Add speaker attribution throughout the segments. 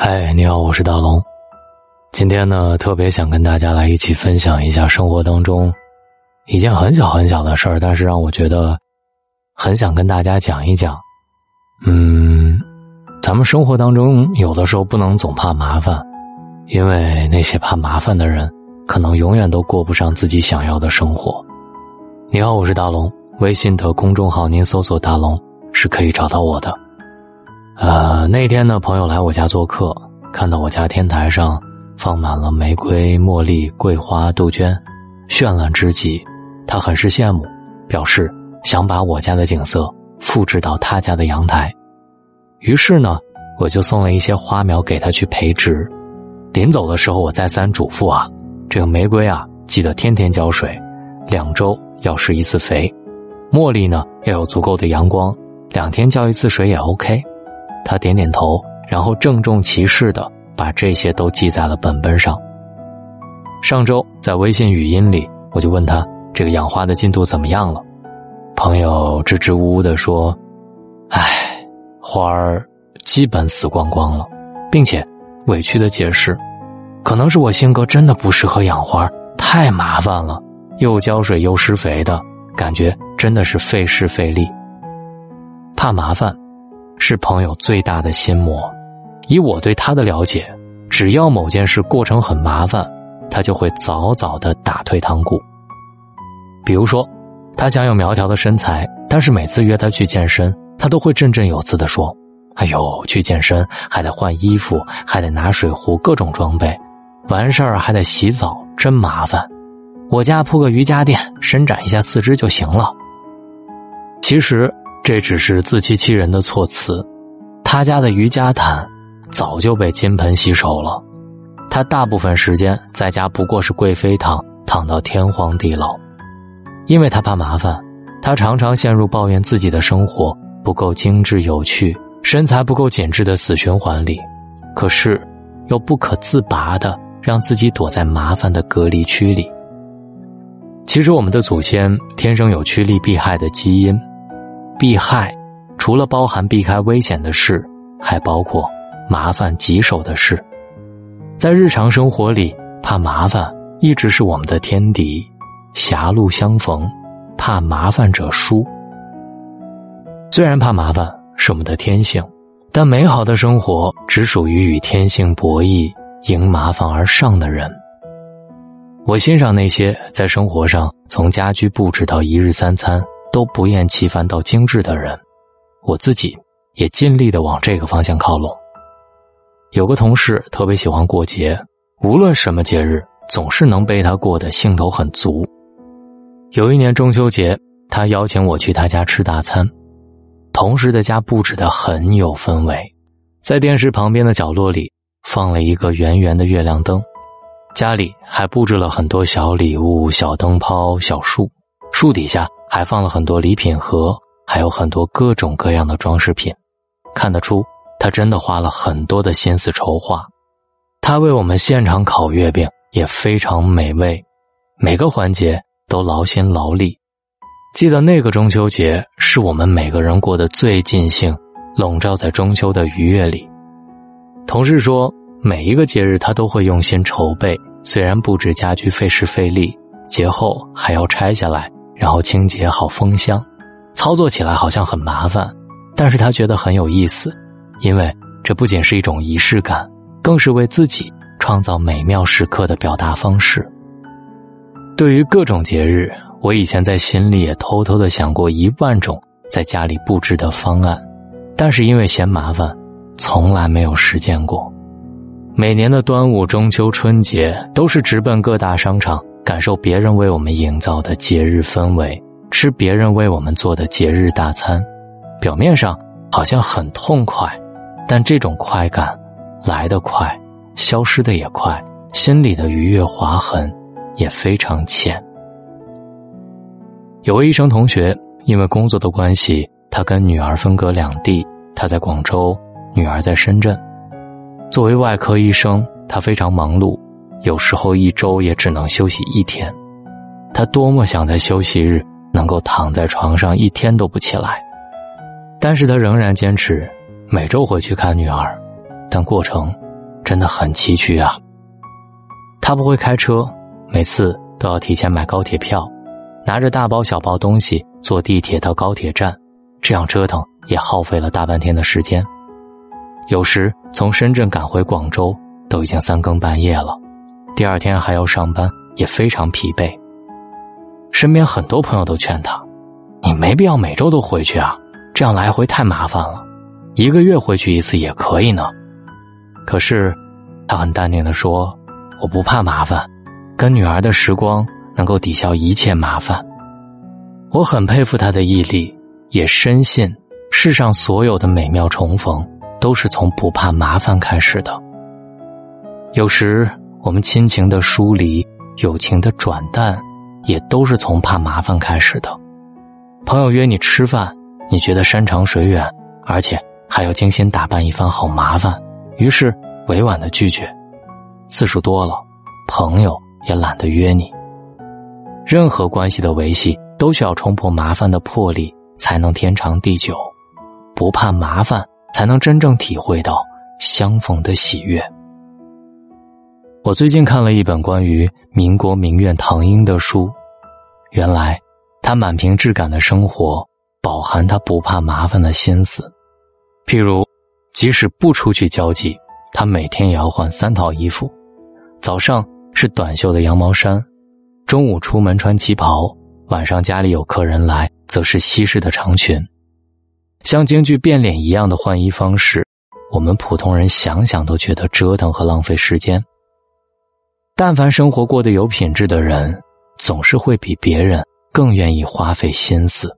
Speaker 1: 嗨，你好，我是大龙。今天呢，特别想跟大家来一起分享一下生活当中一件很小很小的事儿，但是让我觉得很想跟大家讲一讲。嗯，咱们生活当中有的时候不能总怕麻烦，因为那些怕麻烦的人，可能永远都过不上自己想要的生活。你好，我是大龙。微信的公众号您搜索“大龙”是可以找到我的。呃，那天呢，朋友来我家做客，看到我家天台上放满了玫瑰、茉莉、桂花、杜鹃，绚烂之极，他很是羡慕，表示想把我家的景色复制到他家的阳台。于是呢，我就送了一些花苗给他去培植。临走的时候，我再三嘱咐啊，这个玫瑰啊，记得天天浇水，两周要施一次肥；茉莉呢，要有足够的阳光，两天浇一次水也 OK。他点点头，然后郑重其事的把这些都记在了本本上。上周在微信语音里，我就问他这个养花的进度怎么样了。朋友支支吾吾的说：“唉，花儿基本死光光了，并且委屈的解释，可能是我性格真的不适合养花，太麻烦了，又浇水又施肥的感觉真的是费时费力，怕麻烦。”是朋友最大的心魔。以我对他的了解，只要某件事过程很麻烦，他就会早早的打退堂鼓。比如说，他想有苗条的身材，但是每次约他去健身，他都会振振有词的说：“哎呦，去健身还得换衣服，还得拿水壶，各种装备，完事儿还得洗澡，真麻烦。我家铺个瑜伽垫，伸展一下四肢就行了。”其实。这只是自欺欺人的措辞，他家的瑜伽毯早就被金盆洗手了。他大部分时间在家不过是贵妃躺，躺到天荒地老。因为他怕麻烦，他常常陷入抱怨自己的生活不够精致有趣，身材不够紧致的死循环里。可是，又不可自拔的让自己躲在麻烦的隔离区里。其实，我们的祖先天生有趋利避害的基因。避害，除了包含避开危险的事，还包括麻烦棘手的事。在日常生活里，怕麻烦一直是我们的天敌。狭路相逢，怕麻烦者输。虽然怕麻烦是我们的天性，但美好的生活只属于与天性博弈、迎麻烦而上的人。我欣赏那些在生活上从家居布置到一日三餐。都不厌其烦到精致的人，我自己也尽力的往这个方向靠拢。有个同事特别喜欢过节，无论什么节日，总是能被他过得兴头很足。有一年中秋节，他邀请我去他家吃大餐，同事的家布置的很有氛围，在电视旁边的角落里放了一个圆圆的月亮灯，家里还布置了很多小礼物、小灯泡、小树，树底下。还放了很多礼品盒，还有很多各种各样的装饰品，看得出他真的花了很多的心思筹划。他为我们现场烤月饼也非常美味，每个环节都劳心劳力。记得那个中秋节是我们每个人过得最尽兴，笼罩在中秋的愉悦里。同事说，每一个节日他都会用心筹备，虽然布置家居费时费力，节后还要拆下来。然后清洁好封箱，操作起来好像很麻烦，但是他觉得很有意思，因为这不仅是一种仪式感，更是为自己创造美妙时刻的表达方式。对于各种节日，我以前在心里也偷偷的想过一万种在家里布置的方案，但是因为嫌麻烦，从来没有实践过。每年的端午、中秋、春节，都是直奔各大商场。感受别人为我们营造的节日氛围，吃别人为我们做的节日大餐，表面上好像很痛快，但这种快感来得快，消失的也快，心里的愉悦划痕也非常浅。有位医生同学，因为工作的关系，他跟女儿分隔两地，他在广州，女儿在深圳。作为外科医生，他非常忙碌。有时候一周也只能休息一天，他多么想在休息日能够躺在床上一天都不起来，但是他仍然坚持每周回去看女儿，但过程真的很崎岖啊。他不会开车，每次都要提前买高铁票，拿着大包小包东西坐地铁到高铁站，这样折腾也耗费了大半天的时间。有时从深圳赶回广州都已经三更半夜了，第二天还要上班，也非常疲惫。身边很多朋友都劝他：“你没必要每周都回去啊，这样来回太麻烦了，一个月回去一次也可以呢。”可是，他很淡定的说：“我不怕麻烦，跟女儿的时光能够抵消一切麻烦。”我很佩服他的毅力，也深信世上所有的美妙重逢。都是从不怕麻烦开始的。有时我们亲情的疏离、友情的转淡，也都是从怕麻烦开始的。朋友约你吃饭，你觉得山长水远，而且还要精心打扮一番，好麻烦，于是委婉的拒绝。次数多了，朋友也懒得约你。任何关系的维系，都需要冲破麻烦的魄力，才能天长地久。不怕麻烦。才能真正体会到相逢的喜悦。我最近看了一本关于民国名媛唐英的书，原来她满屏质感的生活，饱含她不怕麻烦的心思。譬如，即使不出去交际，她每天也要换三套衣服：早上是短袖的羊毛衫，中午出门穿旗袍，晚上家里有客人来，则是西式的长裙。像京剧变脸一样的换衣方式，我们普通人想想都觉得折腾和浪费时间。但凡生活过得有品质的人，总是会比别人更愿意花费心思。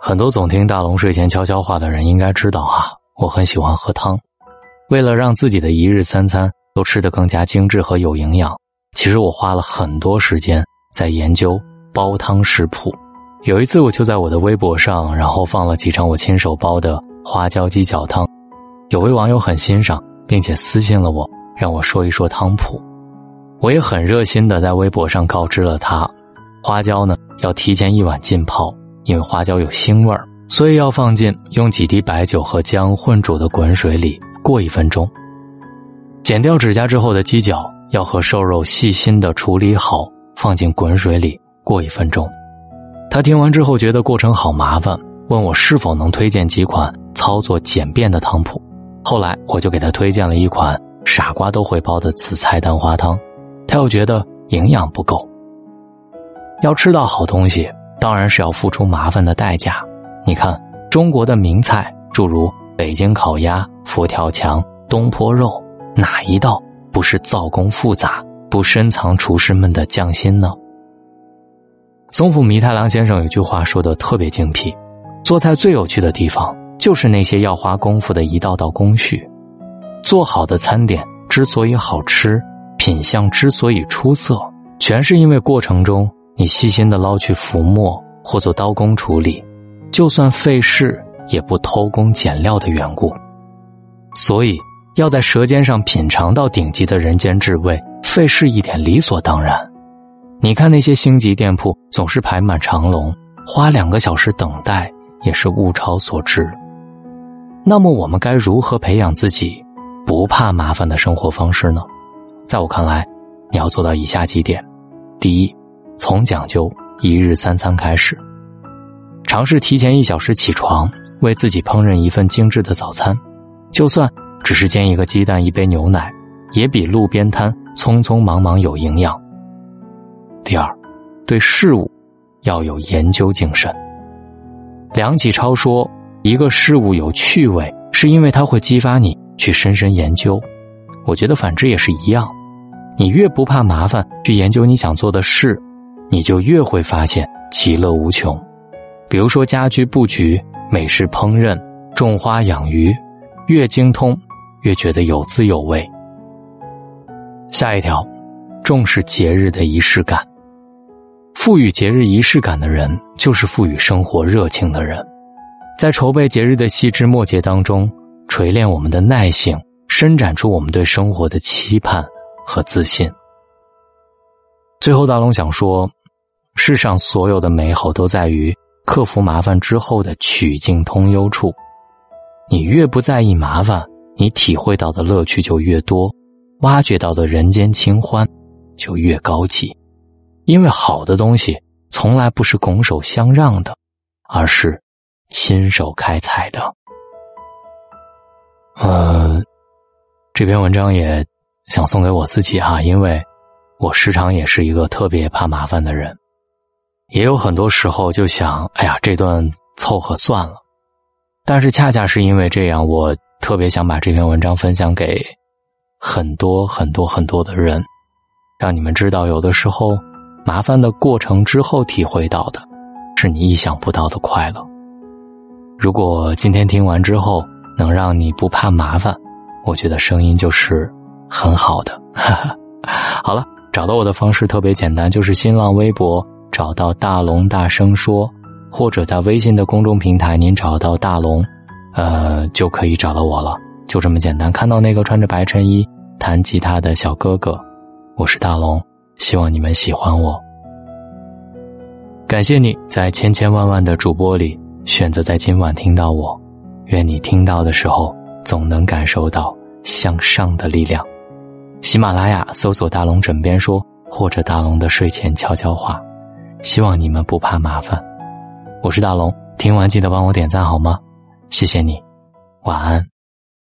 Speaker 1: 很多总听大龙睡前悄悄话的人应该知道啊，我很喜欢喝汤。为了让自己的一日三餐都吃得更加精致和有营养，其实我花了很多时间在研究煲汤食谱。有一次，我就在我的微博上，然后放了几张我亲手煲的花椒鸡脚汤。有位网友很欣赏，并且私信了我，让我说一说汤谱。我也很热心的在微博上告知了他，花椒呢要提前一晚浸泡，因为花椒有腥味儿，所以要放进用几滴白酒和姜混煮的滚水里过一分钟。剪掉指甲之后的鸡脚要和瘦肉细心的处理好，放进滚水里过一分钟。他听完之后觉得过程好麻烦，问我是否能推荐几款操作简便的汤谱。后来我就给他推荐了一款傻瓜都会煲的紫菜蛋花汤，他又觉得营养不够。要吃到好东西，当然是要付出麻烦的代价。你看中国的名菜，诸如北京烤鸭、佛跳墙、东坡肉，哪一道不是造工复杂、不深藏厨师们的匠心呢？松浦弥太郎先生有句话说的特别精辟：做菜最有趣的地方，就是那些要花功夫的一道道工序。做好的餐点之所以好吃，品相之所以出色，全是因为过程中你细心的捞去浮沫或做刀工处理，就算费事也不偷工减料的缘故。所以，要在舌尖上品尝到顶级的人间至味，费事一点理所当然。你看那些星级店铺总是排满长龙，花两个小时等待也是物超所值。那么我们该如何培养自己不怕麻烦的生活方式呢？在我看来，你要做到以下几点：第一，从讲究一日三餐开始，尝试提前一小时起床，为自己烹饪一份精致的早餐，就算只是煎一个鸡蛋、一杯牛奶，也比路边摊匆匆忙忙有营养。第二，对事物要有研究精神。梁启超说：“一个事物有趣味，是因为它会激发你去深深研究。”我觉得反之也是一样。你越不怕麻烦去研究你想做的事，你就越会发现其乐无穷。比如说家居布局、美食烹饪、种花养鱼，越精通，越觉得有滋有味。下一条，重视节日的仪式感。赋予节日仪式感的人，就是赋予生活热情的人。在筹备节日的细枝末节当中，锤炼我们的耐性，伸展出我们对生活的期盼和自信。最后，大龙想说，世上所有的美好都在于克服麻烦之后的曲径通幽处。你越不在意麻烦，你体会到的乐趣就越多，挖掘到的人间清欢就越高级。因为好的东西从来不是拱手相让的，而是亲手开采的。呃，这篇文章也想送给我自己哈，因为我时常也是一个特别怕麻烦的人，也有很多时候就想，哎呀，这段凑合算了。但是恰恰是因为这样，我特别想把这篇文章分享给很多很多很多的人，让你们知道，有的时候。麻烦的过程之后，体会到的是你意想不到的快乐。如果今天听完之后能让你不怕麻烦，我觉得声音就是很好的。好了，找到我的方式特别简单，就是新浪微博找到大龙大声说，或者在微信的公众平台您找到大龙，呃，就可以找到我了。就这么简单。看到那个穿着白衬衣弹吉他的小哥哥，我是大龙。希望你们喜欢我。感谢你在千千万万的主播里选择在今晚听到我，愿你听到的时候总能感受到向上的力量。喜马拉雅搜索“大龙枕边说”或者“大龙的睡前悄悄话”，希望你们不怕麻烦。我是大龙，听完记得帮我点赞好吗？谢谢你，晚安。